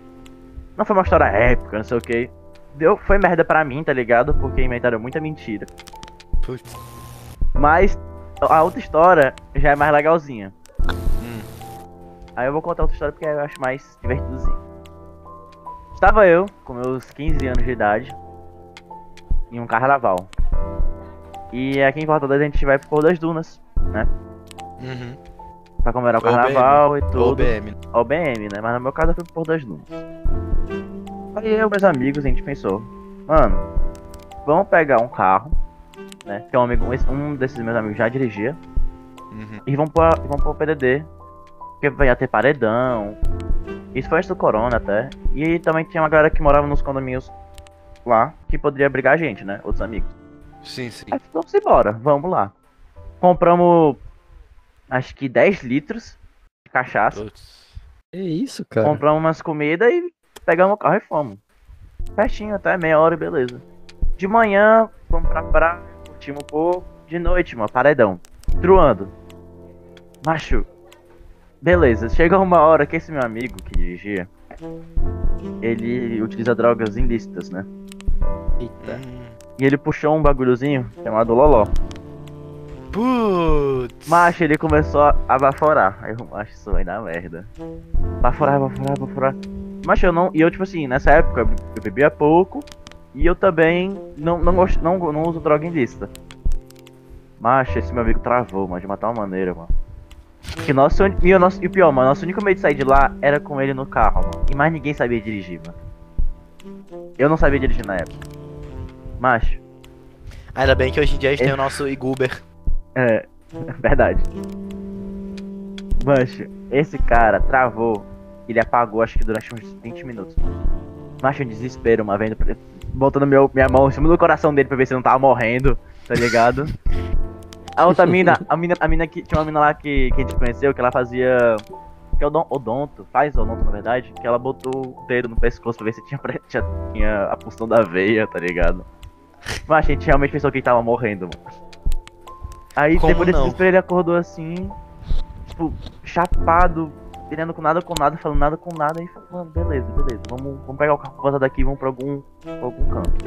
Não foi uma história épica, não sei o que. Deu, foi merda pra mim, tá ligado? Porque inventaram muita mentira. Putz. Mas a outra história já é mais legalzinha. Hum. Aí eu vou contar outra história porque eu acho mais divertidozinho. Estava eu, com meus 15 anos de idade, em um carnaval. E aqui em Fortaleza a gente vai pro Pôr das Dunas, Uhum. pra comemorar o OBM. carnaval e tudo. OBM. OBM, né? Mas no meu caso eu fui pro Pôr das Dunas. Aí eu e meus amigos, a gente pensou, mano, vamos pegar um carro, né? Que é um amigo, um desses meus amigos já dirigia, Uhum. e vamos pra, vamos pro PDD. Porque vai ia ter paredão. Isso foi antes do corona até. E também tinha uma galera que morava nos condomínios lá, que poderia brigar a gente, né? Outros amigos. Sim, sim. Aí vamos embora, vamos lá. Compramos acho que 10 litros de cachaça. Putz. Que isso, cara? Compramos umas comidas e pegamos o carro e fomos. Pertinho até, meia hora e beleza. De manhã, fomos pra praia, um pouco. De noite, mano, paredão. Truando. Macho. Beleza, chegou uma hora que esse meu amigo que dirigia, ele utiliza drogas ilícitas, né? Eita. E ele puxou um bagulhozinho chamado Loló. Putz. Macho, ele começou a baforar. Aí eu, macho, isso vai dar merda. Baforar, baforar, baforar. Macho, eu não. E eu, tipo assim, nessa época eu bebia pouco. E eu também não, não, gosto, não, não uso droga ilícita. Macho, esse meu amigo travou, mano, de uma tal maneira, mano. Que nosso, e, o nosso, e o pior, mano, nosso único meio de sair de lá era com ele no carro, mano. E mais ninguém sabia dirigir, mano. Eu não sabia dirigir na época. Macho, Ainda bem que hoje em dia a gente tem o nosso Iguber. É, verdade. Mancho, esse cara travou. Ele apagou, acho que durante uns 20 minutos. Macho, um desespero, uma vendo. pra- Botando meu, minha mão em cima do coração dele pra ver se não tava morrendo, tá ligado? A outra mina, a mina, a mina que. Tinha uma mina lá que, que a gente conheceu, que ela fazia. Que é odon- odonto, faz odonto na verdade, que ela botou o dedo no pescoço pra ver se tinha, tinha, tinha a punção da veia, tá ligado? Mas a gente realmente pensou que ele tava morrendo, mano. Aí Como depois desse desespero ele acordou assim, tipo, chapado, virando com nada com nada, falando nada com nada, e falou, mano, beleza, beleza, vamos, vamos pegar o carro daqui e vamos pra algum, pra algum canto.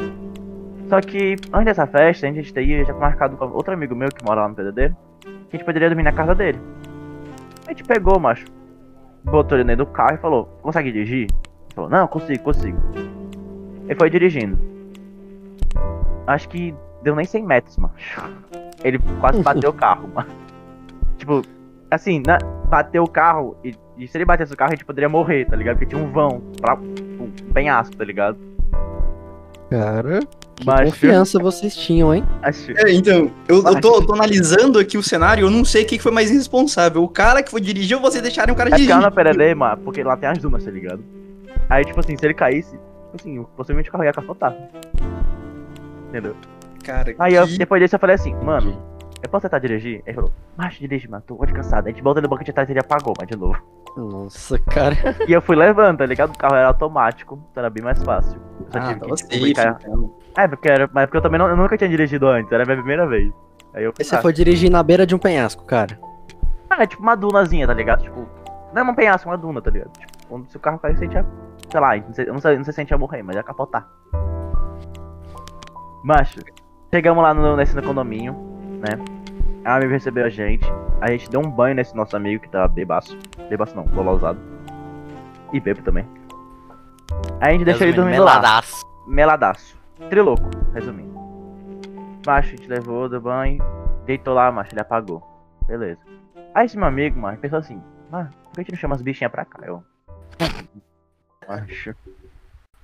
Só que antes dessa festa, a gente ter ido, eu já marcado com outro amigo meu que mora lá no PDD, que a gente poderia dormir na casa dele. A gente pegou, macho, botou ele dentro do carro e falou, consegue dirigir? Ele falou, não, consigo, consigo. Ele foi dirigindo. Acho que deu nem 100 metros, macho. Ele quase bateu o carro, mano. Tipo, assim, na, bateu o carro e, e se ele batesse o carro a gente poderia morrer, tá ligado? Porque tinha um vão pra um penhasco, tá ligado? Cara, que Macho. confiança vocês tinham, hein? Acho. É, então, eu, eu tô, eu tô analisando aqui o cenário, eu não sei quem que foi mais irresponsável. O cara que foi dirigir ou vocês deixaram o cara É porque dirigir? ela na PDD, mano, porque lá tem as dunas, tá ligado? Aí, tipo assim, se ele caísse, tipo assim, possivelmente o carro ia capotar. Entendeu? Cara, Aí eu, que- depois disso eu falei assim, mano, eu posso tentar dirigir? Ele falou, macho, dirige, mano, tô muito cansado. A gente volta no banco de trás e ele apagou, mas de novo. Nossa, cara. E eu fui levando, tá ligado? O carro era automático, então era bem mais fácil. Eu só Ah, tive que safe, então. É, porque era. Mas porque eu também não, eu nunca tinha dirigido antes, era a minha primeira vez. Aí eu Aí você ah, foi dirigir na beira de um penhasco, cara. Ah, é tipo uma dunazinha, tá ligado? Tipo, não é uma penhasco, é uma duna, tá ligado? Tipo, quando se o carro cair, você. Sei lá, não sei, não sei, não sei se a gente ia morrer, mas ia capotar. Macho, chegamos lá no, nesse condomínio, né? A amigo recebeu a gente. A gente deu um banho nesse nosso amigo que tava bebaço. Bebaço não, bolosado. E bebo também. Aí a gente deixou ele dormindo lá. meladaço. meladaço. Trilouco, resumindo. Macho, a gente levou do banho, deitou lá, macho, ele apagou. Beleza. Aí esse meu amigo, mano, pensou assim, mano, por que a gente não chama as bichinhas pra cá? Eu. Macho.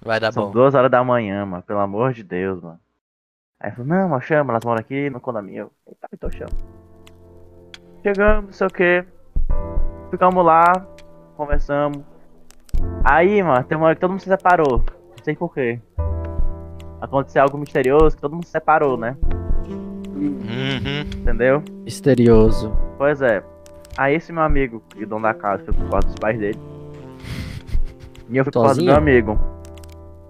Vai dar São bom. duas horas da manhã, mano, pelo amor de Deus, mano. Aí ele falou, não, mas chama, elas moram aqui no condomínio. Eu, Eita, então chama. Chegamos, não sei o que. Ficamos lá, conversamos. Aí, mano, tem uma hora que todo mundo se separou. Não sei porquê. Aconteceu algo misterioso que todo mundo se separou, né? Uhum. Entendeu? Misterioso. Pois é. Aí esse meu amigo, que é dono da casa, foi pro quarto dos pais dele. E eu fui pro quarto do Sozinho? meu amigo.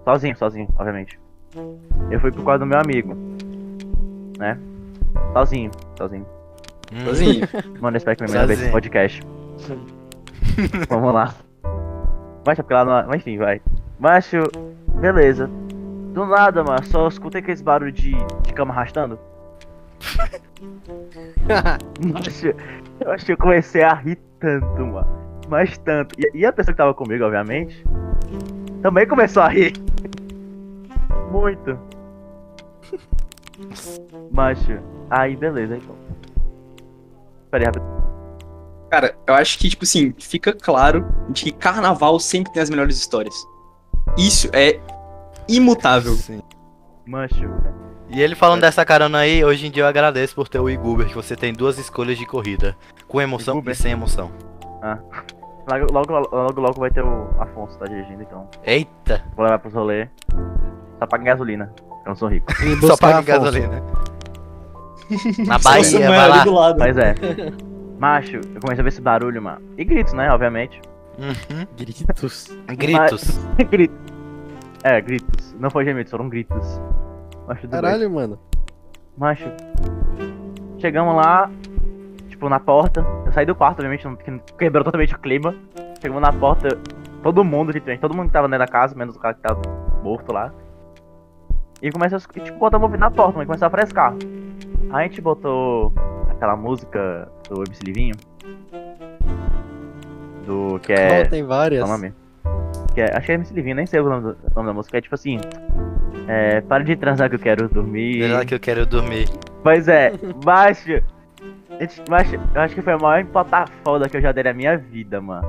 Sozinho, sozinho, obviamente. Eu fui pro quarto do meu amigo. Né? Sozinho, sozinho. Sozinho. Mano, eu espero que minha não veja esse podcast. Vamos lá. Mas é porque lá não. Mas enfim, vai. Macho, beleza. Do nada, mano, só escutei aqueles barulhos de, de cama arrastando. Macho, eu acho que eu comecei a rir tanto, mano. Mas tanto. E, e a pessoa que tava comigo, obviamente, também começou a rir. Muito. Macho, aí beleza, então. Pera aí, rapidinho. Cara, eu acho que, tipo assim, fica claro de que carnaval sempre tem as melhores histórias. Isso é imutável. Sim. Mancho. E ele falando dessa carona aí, hoje em dia eu agradeço por ter o Iguber, que você tem duas escolhas de corrida. Com emoção Iguber? e sem emoção. Logo, logo, logo, logo vai ter o Afonso tá dirigindo, então. Eita! Vou levar pros rolê. Só paga em gasolina. Eu não sou rico. Só paga em gasolina. Na Bahia, vai lá. do lado. Mas é. Macho, eu comecei a ver esse barulho, mano. E gritos, né? Obviamente. Uhum. Gritos. Gritos. gritos. É, gritos. Não foi gemidos, foram gritos. Macho. Caralho, mano. Macho. Chegamos lá, tipo, na porta. Eu saí do quarto, obviamente, não- quebrou totalmente o clima. Chegamos na porta, todo mundo, literalmente, todo mundo que tava dentro da casa, menos o cara que tava morto lá. E começa a, tipo, botar movimento na porta, mas começou a frescar. Aí a gente botou aquela música do MC Livinho. Do que é. Oh, tem várias. Qual é o nome? Que é, acho que é MC Livinho, nem sei o nome, do- o nome da música. É tipo assim. É. Para de transar que eu quero dormir. Melhor que eu quero dormir. Pois é, baixo. Gente, Macho, eu acho que foi a maior empata foda que eu já dei na minha vida, mano.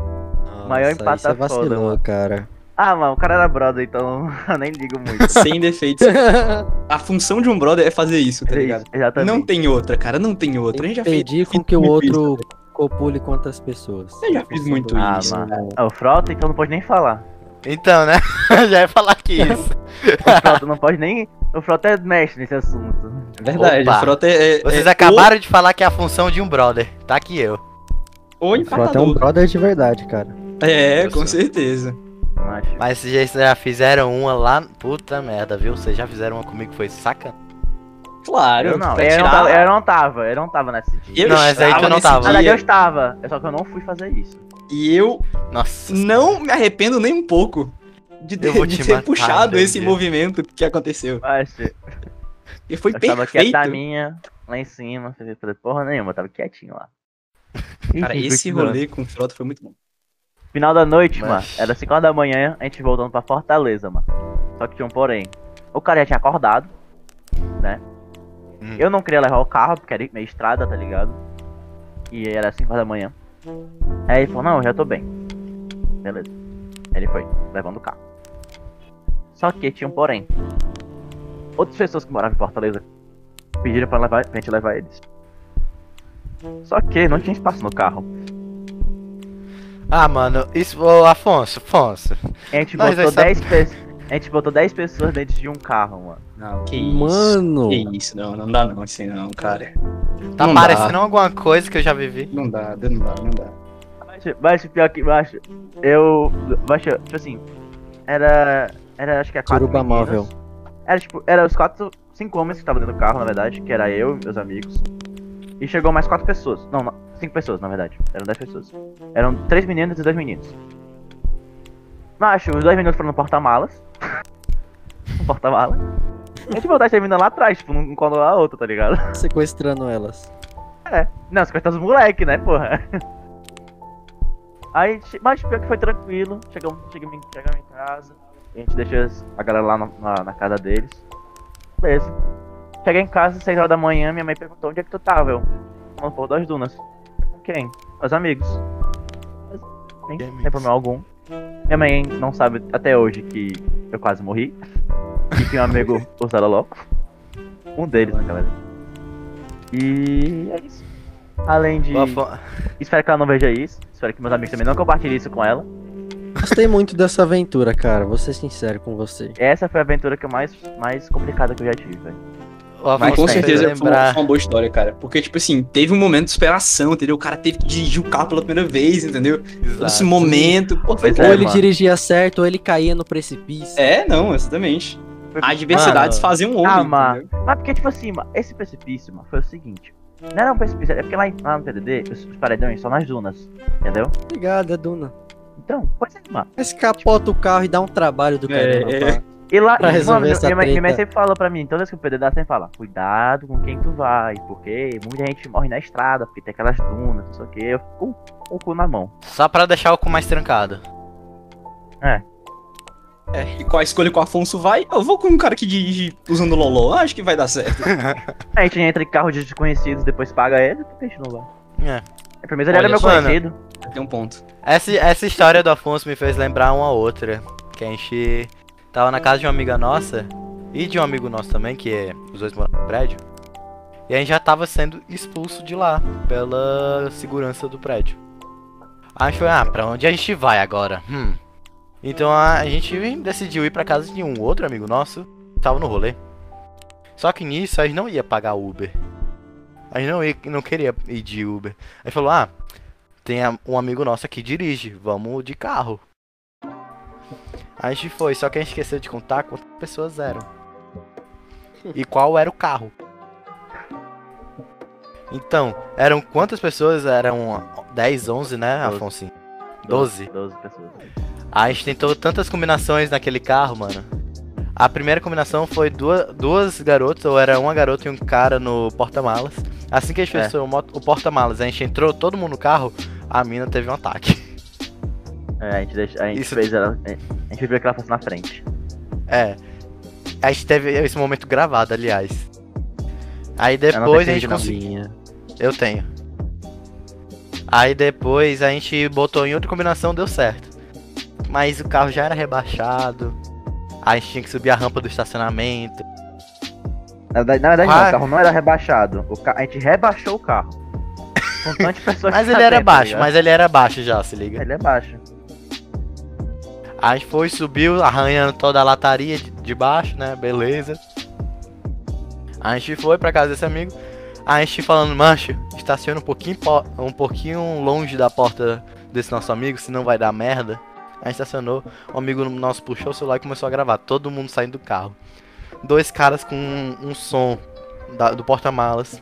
Maior Nossa, empata aí você foda, vacilou, mano. cara. Ah, mano, o cara era brother, então eu nem ligo muito. Sem defeitos. A função de um brother é fazer isso, tá É ligado? isso, exatamente. Não tem outra, cara, não tem outra. A gente já fez. Com que o muito isso. outro copule com outras pessoas. Eu já fiz muito Ah, isso. mano. Ah, o Frota, então não pode nem falar. Então, né? Já ia falar que isso. O Frota não pode nem. O Frota é mestre nesse assunto. É verdade, Opa. a frota é. é- Vocês é acabaram de falar que é a função de um brother. Tá aqui eu. O, o Frota é um brother de verdade, cara. É, com certeza. Macho. Mas vocês já fizeram uma lá. Puta merda, viu? Vocês já fizeram uma comigo, foi saca? Claro. Eu não, eu não, tava, eu não tava, eu não tava nesse dia. Eu Não, essa aí tu não tava. Na verdade, dia, eu estava, só que eu não fui fazer isso. E eu Nossa. não me arrependo nem um pouco de ter, de te ter matar, puxado esse Deus. movimento que aconteceu. Macho, E foi eu tava perfeito. quieta minha, lá em cima, sem fazer porra nenhuma, eu tava quietinho lá. Cara, esse rolê com o Frota foi muito bom. Final da noite, Mas- mano, era 5 horas da manhã, a gente voltando pra Fortaleza, mano. Só que tinha um porém. O cara já tinha acordado, né? Hum. Eu não queria levar o carro, porque era meio estrada, tá ligado? E era 5 horas da manhã. Aí ele falou, não, eu já tô bem. Beleza. Aí ele foi, levando o carro. Só que tinha um porém. Outras pessoas que moravam em Fortaleza pediram pra, levar, pra gente levar eles. Só que não tinha espaço no carro. Ah, mano, isso. Ô, Afonso, Afonso. A gente Nós botou vai 10 pessoas. A gente botou 10 pessoas dentro de um carro, mano. Não, que isso. Mano. Que isso, não, não dá não, assim não, cara. Tá Não parecendo dá. alguma coisa que eu já vivi. Não dá, não dá, não dá. Baixo, baixo, pior que baixo. Eu. Baixo, tipo assim. Era. Era acho que é quatro. Meninos. móvel. Era tipo. Era os quatro. Cinco homens que estavam dentro do carro, na verdade. Que era eu e meus amigos. E chegou mais quatro pessoas. Não, não cinco pessoas, na verdade. Eram dez pessoas. Eram três meninos e dois meninos. Macho, os dois meninos foram no porta-malas. porta-malas. A gente voltar terminando lá atrás, tipo, um colou a outra, tá ligado? Sequestrando elas. Não, você cortou os moleque, né, porra? Aí, mas pior que foi tranquilo. Chegamos, chegamos, em- chegamos em casa. A gente deixou a galera lá na, na- na casa deles. Beleza. Cheguei em casa, 6 horas da manhã, minha mãe perguntou onde é que tu tava. Eu, no Porto das Dunas. Com Quem? Os amigos. Nem, nem amigos? problema algum. Minha mãe não sabe até hoje que eu quase morri. E tinha um amigo, o Zaloló. Um deles, na galera. E é isso. Além de. Espero que ela não veja isso. Espero que meus amigos também não compartilhem isso com ela. Gostei muito dessa aventura, cara. Vou ser sincero com você. Essa foi a aventura que mais, mais complicada que eu já tive, velho. Mas com certeza foi uma, foi uma boa história, cara. Porque, tipo assim, teve um momento de esperação, entendeu? O cara teve que dirigir o carro pela primeira vez, entendeu? Todo esse Exato. momento. Pô, foi é, ou ele mano. dirigia certo, ou ele caía no precipício. É, não, exatamente. Adversidades Mano. fazem um homem. Ah, mano. Mas porque, tipo assim, mano, esse precipício, mano, foi o seguinte. Não era um precipício, é porque lá, em- lá no TDD, os, os paredões são nas dunas, entendeu? Obrigado, é Duna. Então, pois é, mano. Mas capota o carro e dá um trabalho do É, caramba. é. E lá, Pra e, resolver mano, essa minha, minha mãe sempre fala pra mim, toda vez que o PDD sempre fala, cuidado com quem tu vai, porque muita gente morre na estrada, porque tem aquelas dunas, não sei o que, eu fico com, o cu na mão. Só pra deixar o cu mais trancado. É, e com a escolha que o Afonso vai, eu vou com um cara que dirige usando Loló. Acho que vai dar certo. A gente entra em carro de desconhecidos, depois paga ele, por que a gente não vai? É. Pelo menos ele era Olha meu só, né? conhecido. Tem um ponto. Essa, essa história do Afonso me fez lembrar uma outra. Que a gente tava na casa de uma amiga nossa e de um amigo nosso também, que é, os dois moram no prédio. E a gente já tava sendo expulso de lá pela segurança do prédio. Aí a gente foi, ah, pra onde a gente vai agora? Hum. Então a, gente decidiu ir pra casa de um outro amigo nosso que tava no rolê. Só que nisso a gente não ia pagar Uber. A gente não, ia, não queria ir de Uber. A gente falou, ah, tem um amigo nosso que dirige, vamos de carro. A gente foi, só que a gente esqueceu de contar quantas pessoas eram. E qual era o carro. Então, eram quantas pessoas? Eram 10, 11, né. Afonso? 12. 12 pessoas. A gente tentou tantas combinações naquele carro, mano. A primeira combinação foi duas, duas garotas, ou era uma garota e um cara no porta-malas. Assim que a gente É. fez o, mo- o porta-malas, a gente entrou todo mundo no carro, a mina teve um ataque. É, a gente, deixa, a gente Isso- fez ela. A gente viu que ela fosse na frente. É. A gente teve esse momento gravado, aliás. Aí depois a gente conseguiu. Eu tenho. Aí depois a gente botou em outra combinação, deu certo. Mas o carro já era rebaixado. A gente tinha que subir a rampa do estacionamento. Na verdade, na verdade Ah. não, o carro não era rebaixado. Ca... A gente rebaixou o carro. Com tantas pessoas Mas ele era dentro, tá baixo, mas ele era baixo já, se liga. Ele é baixo. A gente foi, subiu, arranhando toda a lataria de, baixo, né? Beleza. A gente foi pra casa desse amigo. A gente falando, mancho, estaciona um pouquinho, po- um pouquinho longe da porta desse nosso amigo, senão vai dar merda. A gente estacionou, um amigo nosso puxou o celular e começou a gravar, todo mundo saindo do carro. Dois caras com um, um som da- do porta-malas.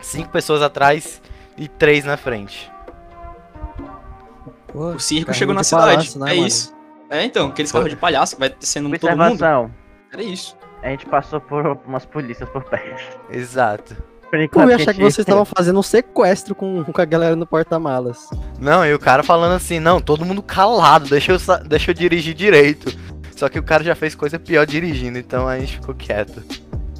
Cinco pessoas atrás e três na frente. Pô, O circo carrinho chegou na de cidade. balanço, né, é mano? isso. É, então, aqueles carros de palhaço que vai descendo todo mundo. Observação. Era isso. A gente passou por umas polícias por perto. Exato. Por Pô, enquanto eu ia achar que vocês estavam fazendo um sequestro com, com a galera no porta-malas. Não, e o cara falando assim, não, todo mundo calado, deixa eu, deixa eu dirigir direito. Só que o cara já fez coisa pior dirigindo, então a gente ficou quieto.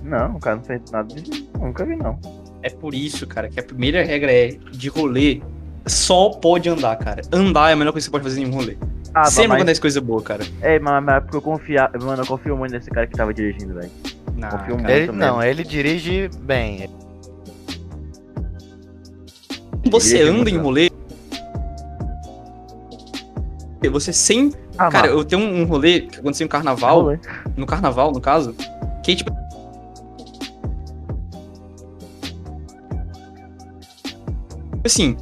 Não, o cara não fez nada de. Nunca vi, não. É por isso, cara, que a primeira regra é de rolê. Só pode andar, cara. Andar é a melhor coisa que você pode fazer em um rolê. Ah, Sempre mas. acontece coisa boa, cara. É, mas, mas é porque eu confia. Mano, eu confio muito nesse cara que tava dirigindo, velho. Não, Confio cara. muito. Ele, mesmo. não, ele dirige bem. Você Dirige anda em rolê. Você sempre. Ah, Cara, mano, eu tenho um rolê que aconteceu no carnaval. rolê. No carnaval, no caso. Que tipo. Assim.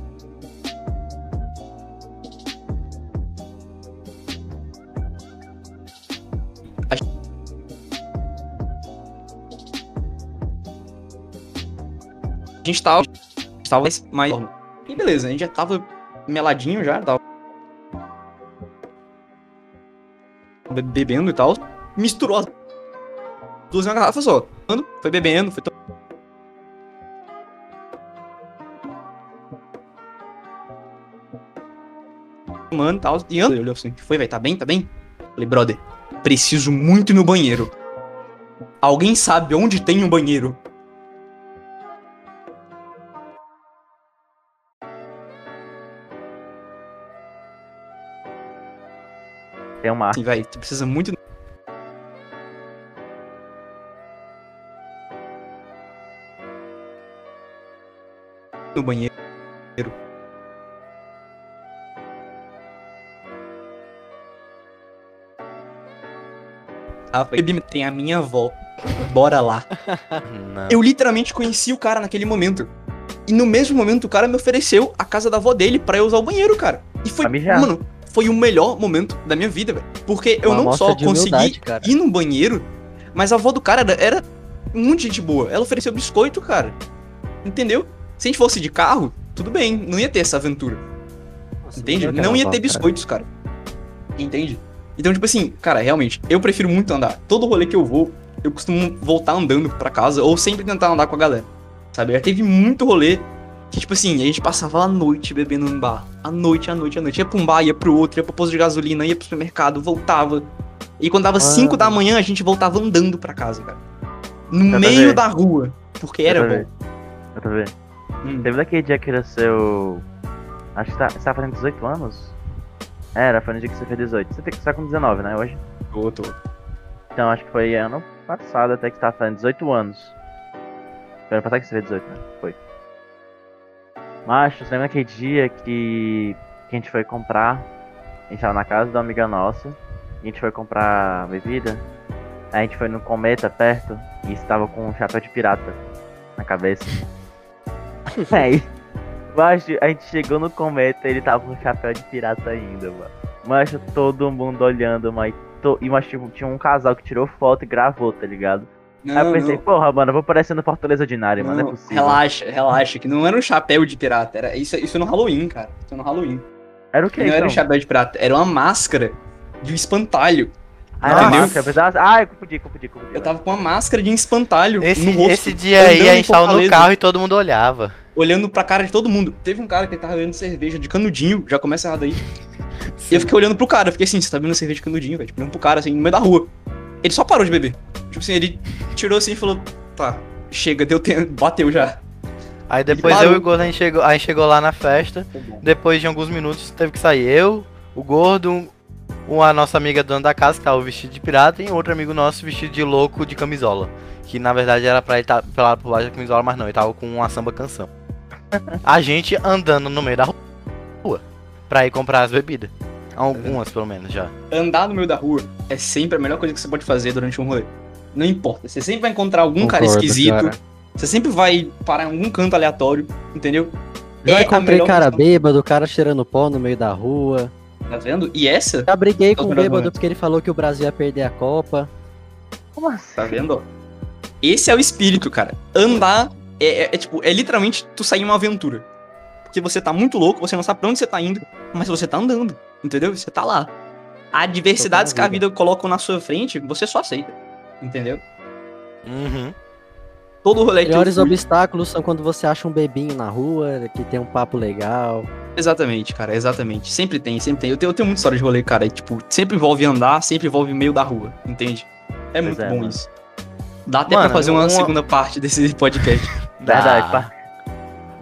Gente tava. Tava mais. E beleza, a gente já tava meladinho já, tava. be- Bebendo e tal. Misturou as duas uma garrafa só. Foi bebendo, foi. to- Tomando e tal. E. Ele olhou assim: Foi, velho? Tá bem? Tá bem? Falei, brother, preciso muito ir no banheiro. Alguém sabe onde tem um banheiro? vai, tu precisa muito no banheiro. Ah, tem a minha avó. Bora lá. eu literalmente conheci o cara naquele momento. E no mesmo momento o cara me ofereceu a casa da avó dele para eu usar o banheiro, cara. E foi, mano, foi o melhor momento da minha vida, velho. Porque eu Uma não só consegui cara. ir no banheiro, mas a avó do cara era, era muito gente boa. Ela ofereceu biscoito, cara. Entendeu? Se a gente fosse de carro, tudo bem, não ia ter essa aventura. Nossa, Entende? Não ia ter biscoitos, cara. Entende? Então, tipo assim, cara, realmente, eu prefiro muito andar. Todo rolê que eu vou, eu costumo voltar andando pra casa ou sempre tentar andar com a galera. Sabe? Já teve muito rolê que, tipo assim, a gente passava a noite bebendo num bar. A noite, a noite, a noite. Ia pra um bar, ia pro outro, ia pro posto de gasolina, ia pro supermercado, voltava. E quando dava 5 da manhã, a gente voltava andando pra casa, cara. No pra meio da rua. Porque era pra bom. ver. Dá pra ver. Hum. Teve daquele dia que era seu. Acho que tá, você tá fazendo 18 anos? Era, foi no dia que você fez 18. Você tem que estar com 19, né? Hoje? Tô, tô. Então acho que foi ano passado até que você tava fazendo 18 anos. Foi ano passado que você fez 18, né? Foi. Macho, você lembra aquele dia que, que a gente foi comprar? A gente tava na casa de uma amiga nossa. E a gente foi comprar bebida. Aí a gente foi no Cometa perto e estava com um chapéu de pirata na cabeça. Aí, macho, a gente chegou no Cometa e ele tava com o chapéu de pirata ainda, mano. Macho, todo mundo olhando, mas. To... E mas tipo, tinha um casal que tirou foto e gravou, tá ligado? Aí eu Não, pensei, não. porra, mano, eu vou parecendo Fortaleza Ordinário, mano, não é Não, possível. relaxa, relaxa, que não era um chapéu de pirata, era isso, isso no Halloween, cara. Isso no Halloween. Era o que, não então? era um chapéu de pirata, era uma máscara de um espantalho. Ah, era máscara, pensava... Ah, eu confundi, confundi, confundi. Eu tava com uma máscara de um espantalho Esse, no rosto, esse dia aí a gente tava no carro e todo mundo olhava. olhando pra cara de todo mundo. Teve um cara que tava bebendo cerveja de canudinho, já começa errado aí. E eu fiquei olhando pro cara, eu fiquei assim, você tá bebendo cerveja de canudinho, velho, tipo, olhando pro cara assim, no meio da rua. Ele só parou de beber. Tipo assim, ele tirou assim e falou, tá, chega, deu tempo, bateu já. Aí depois eu e o Gordo a gente chegou, a gente chegou lá na festa. Depois de alguns minutos teve que sair eu, o Gordo, um, a nossa amiga dona da casa que tava vestido de pirata e outro amigo nosso vestido de louco de camisola. Que na verdade era pra ele estar pelado por baixo da camisola, mas não, ele tava com uma samba canção. A gente andando no meio da rua pra ir comprar as bebidas. Algumas pelo menos já. andar no meio da rua é sempre a melhor coisa que você pode fazer durante um rolê. Não importa, você sempre vai encontrar algum cara Concordo, esquisito, cara. você sempre vai parar em algum canto aleatório, entendeu? Já É encontrei cara questão. bêbado, cara cheirando pó no meio da rua. Tá vendo? E essa, Já briguei com o bêbado momentos. porque ele falou que o Brasil ia perder a Copa. Como assim? tá vendo? Esse é o espírito, cara. Andar é, é- é tipo, é literalmente tu sair em uma aventura. Porque você tá muito louco, você não sabe pra onde você tá indo, mas você tá andando, entendeu? Você tá lá. Adversidades que a vida coloca na sua frente, você só aceita, entendeu? Uhum. Todo rolê que eu Melhores obstáculos são quando você acha um bebinho na rua, que tem um papo legal. Exatamente, cara, exatamente. Sempre tem, sempre tem. Eu tenho, eu tenho muita história de rolê, cara. E, tipo, sempre envolve andar, sempre envolve meio da rua, entende? É muito é, bom mano. isso. Dá até Mano, pra fazer uma, uma- segunda parte desse podcast. Verdade, Dá. pá.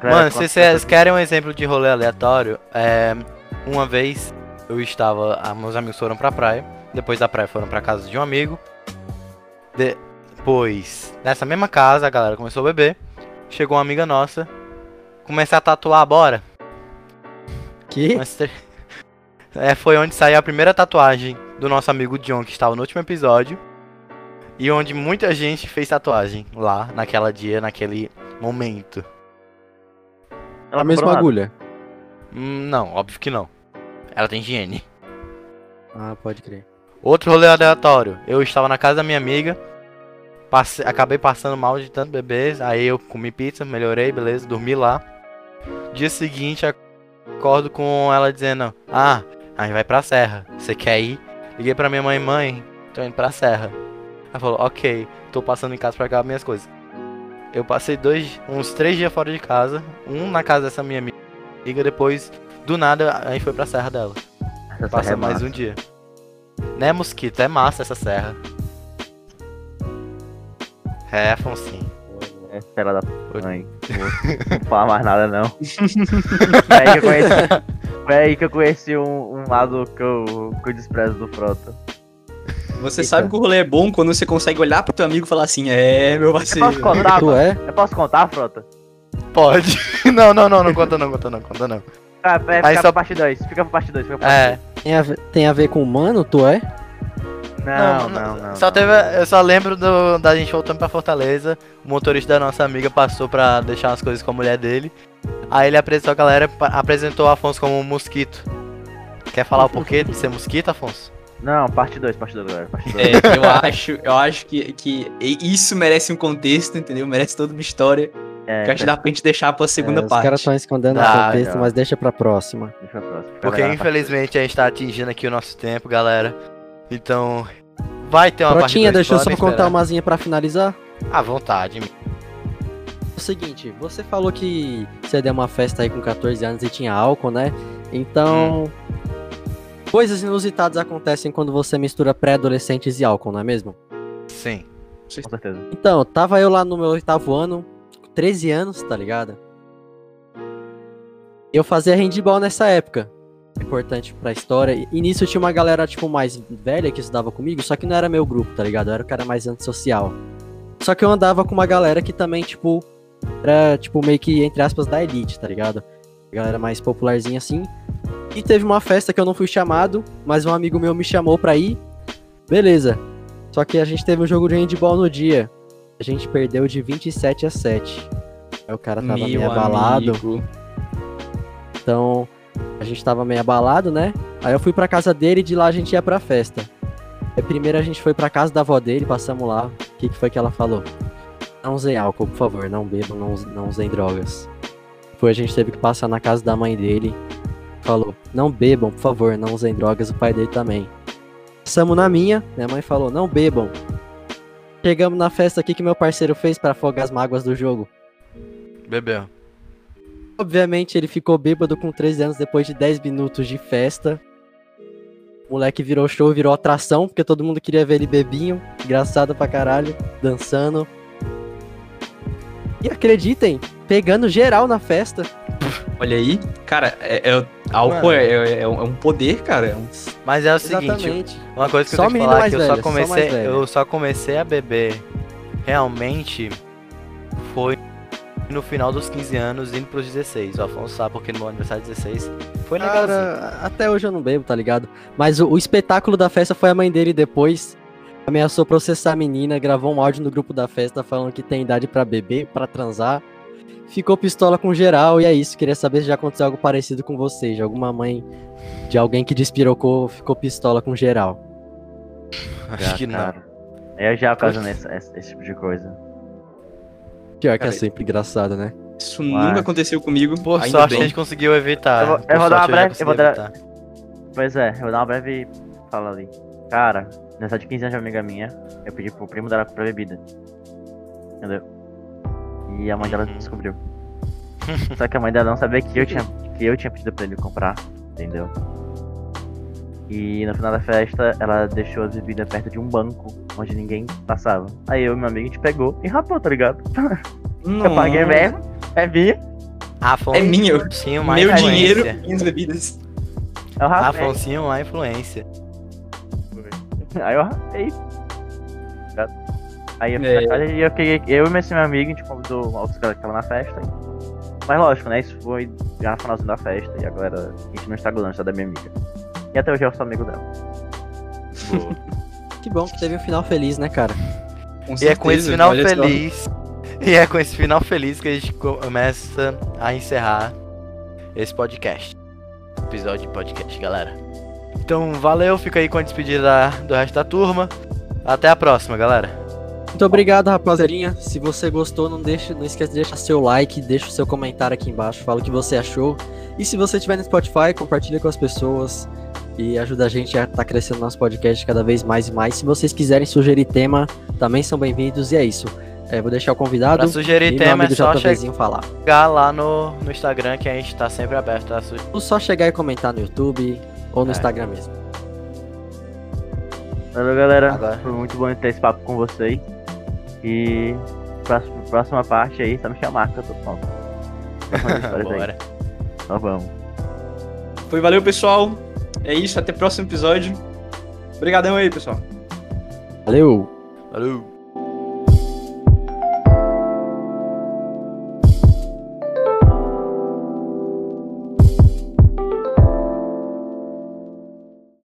Mano, se vocês querem um exemplo de rolê aleatório, é, uma vez eu estava, ah, meus amigos foram pra praia, depois da praia foram pra casa de um amigo, depois nessa mesma casa a galera começou a beber, chegou uma amiga nossa, comecei a tatuar, bora. Que? É, foi onde saiu a primeira tatuagem do nosso amigo John, que estava no último episódio. E onde muita gente fez tatuagem lá, naquela dia, naquele momento. Ela a mesma agulha. Hum, não, óbvio que não. Ela tem higiene. Ah, pode crer. Outro rolê aleatório. Eu estava na casa da minha amiga. passe- acabei passando mal de tanto beber. Aí eu comi pizza, melhorei, beleza, dormi lá. Dia seguinte, acordo com ela dizendo: Ah, a gente vai pra serra. Você quer ir? Liguei pra minha mãe, mãe, tô indo pra serra. Ela falou: Ok, tô passando em casa pra acabar minhas coisas. Eu passei dois, uns três dias fora de casa. Um na casa dessa minha amiga. Depois, do nada, a gente foi pra serra dela. Essa Passa é mais um dia. Né, mosquito? É massa essa serra. É, Afonso. É, fera da mãe. Vou- Não falar mais nada, não. Foi aí que eu conheci, foi aí que eu conheci um, um lado que eu, que eu desprezo do Frota. Você Eita. sabe que o rolê é bom quando você consegue olhar pro teu amigo e falar assim, é, meu Eu parceiro. posso contar, Tu é? Eu posso contar, Frota? Pode. Não, não, não, não conta não, conta não, conta não. Ah, é, Aí fica só- pra parte 2. Fica pra parte 2. Fica pra É, parte Tem a, ver, tem a ver com humano, tu é? 2. Não, não, não. Só não. teve. Eu só lembro do- da gente voltando pra Fortaleza. O motorista da nossa amiga passou pra deixar umas coisas com a mulher dele. Aí ele apresentou a galera, apresentou o Afonso como um mosquito. Quer falar o porquê de ser mosquito, Afonso? Não, parte 2, parte 2, galera. Parte 2. É, eu acho, eu acho que, que isso merece um contexto, entendeu? Merece toda uma história. É, que acho que dá pra gente deixar pra segunda É, os parte. caras estão escondendo o contexto, já. mas deixa pra próxima. Deixa pra próxima. Porque Galera, infelizmente a gente tá atingindo aqui o nosso tempo, galera. Então. Vai ter uma Protinha, deixa eu só podem contar esperar. uma zinha pra finalizar. À vontade. É o seguinte, você falou que você deu uma festa aí com 14 anos e tinha álcool, né? Então. Hum. Coisas inusitadas acontecem quando você mistura pré-adolescentes e álcool, não é mesmo? Sim. Com certeza. Então, tava eu lá no meu oitavo ano, com 13 anos, tá ligado? Eu fazia handball nessa época. Importante pra história. E- nisso tinha uma galera, tipo, mais velha que estudava comigo, só que não era meu grupo, tá ligado? Eu era o cara mais antissocial. Só que eu andava com uma galera que também, tipo, era, tipo, meio que, entre aspas, da elite, tá ligado? Galera mais popularzinha assim. E teve uma festa que eu não fui chamado, mas um amigo meu me chamou pra ir. Beleza. Só que a gente teve um jogo de handball no dia. A gente perdeu de 27 a 7. Aí o cara tava meio abalado. amigo. Então, a gente tava meio abalado, né? Aí eu fui pra casa dele e de lá a gente ia pra festa. Aí primeiro a gente foi pra casa da avó dele, passamos lá. O que, que foi que ela falou? Não usem álcool, por favor, não bebam, não, não usem drogas. Depois a gente teve que passar na casa da mãe dele. Falou, não bebam, por favor, não usem drogas, o pai dele também. Passamos na minha, minha mãe falou, não bebam. Chegamos na festa aqui que meu parceiro fez pra afogar as mágoas do jogo. Bebeu. Obviamente ele ficou bêbado com 13 anos depois de 10 minutos de festa. O moleque virou show, virou atração, porque todo mundo queria ver ele bebinho. Engraçado pra caralho, dançando. E acreditem, pegando geral na festa. Olha aí. Cara, é, é- álcool é, é- é um é um poder, cara. Um- Mas é o seguinte, Exatamente. uma coisa que Só eu tenho que falar é que eu só velho, só mais comecei, velho. eu só comecei a beber realmente foi no final dos 15 anos, indo pros 16. O Afonso sabe porque no meu aniversário 16 foi legalzinho. Cara, até hoje eu não bebo, tá ligado? Mas o, o espetáculo da festa foi a mãe dele depois. Ameaçou processar a menina, gravou um áudio no grupo da festa falando que tem idade pra beber, pra transar. Ficou pistola com geral e é isso. Queria saber se já aconteceu algo parecido com vocês. De alguma mãe de alguém que despirocou, ficou pistola com geral. Acho que não. Cara, Eu já ocasionei esse, esse- esse tipo de coisa. Pior que Cara, é sempre engraçado, né? Isso Uai. nunca aconteceu comigo. Por ainda sorte bem. a gente conseguiu evitar. Eu vou- eu vou dar uma breve- eu vou dar- evitar. Pois é, eu vou dar uma breve fala ali. Cara, nessa de 15 anos de uma amiga minha, eu pedi pro primo dela comprar bebida. Entendeu? E a mãe dela Uhum. descobriu. Só que a mãe dela não sabia que eu tinha, que eu tinha pedido pra ele comprar, entendeu? E no final da festa, ela deixou as bebidas perto de um banco, onde ninguém passava. Aí eu e meu amigo, a gente pegou e rapou, tá ligado? Eu paguei mesmo, é minha, Afonso, É minha. Afonsinho, uma Meu influência. dinheiro, minhas bebidas. eu rapei. Afonsinho, uma influência. Aí eu rapei. Aí eu É. casa e eu, fiquei, eu e esse meu amigo, a gente convidou outros caras que estavam na festa. Mas lógico, né? Isso foi já no finalzinho da festa e a galera, a gente não não, isso é da minha amiga. E até hoje eu sou amigo dela. Que bom que teve um final feliz, né, cara? Com E é com esse certeza, final feliz. E é com esse final feliz que a gente começa a encerrar esse podcast. Episódio de podcast, galera. Então, valeu, fica aí com a despedida da- do resto da turma. Até a próxima, galera. Muito obrigado, rapaziadinha. Se você gostou, não, deixa, não esqueça de deixar seu like, deixa o seu comentário aqui embaixo, fala o que você achou. E se você estiver no Spotify, compartilha com as pessoas e ajuda a gente a estar crescendo nosso podcast cada vez mais e mais. Se vocês quiserem sugerir tema, também são bem-vindos e é isso. É, vou deixar o convidado Pra sugerir e meu tema é só JVzinho falar. chegar lá no, no Instagram que a gente tá sempre aberto a sugerir. Ou só chegar e comentar no YouTube ou no É. Instagram mesmo. Valeu, galera. Agora. Foi muito bom ter esse papo com vocês. E próxima, próxima parte aí, só me chamar que eu tô pronto. Histórias aí. Bora. Então vamos. Foi, valeu, pessoal. É isso, até o próximo episódio. Obrigadão aí, pessoal. Valeu! Valeu.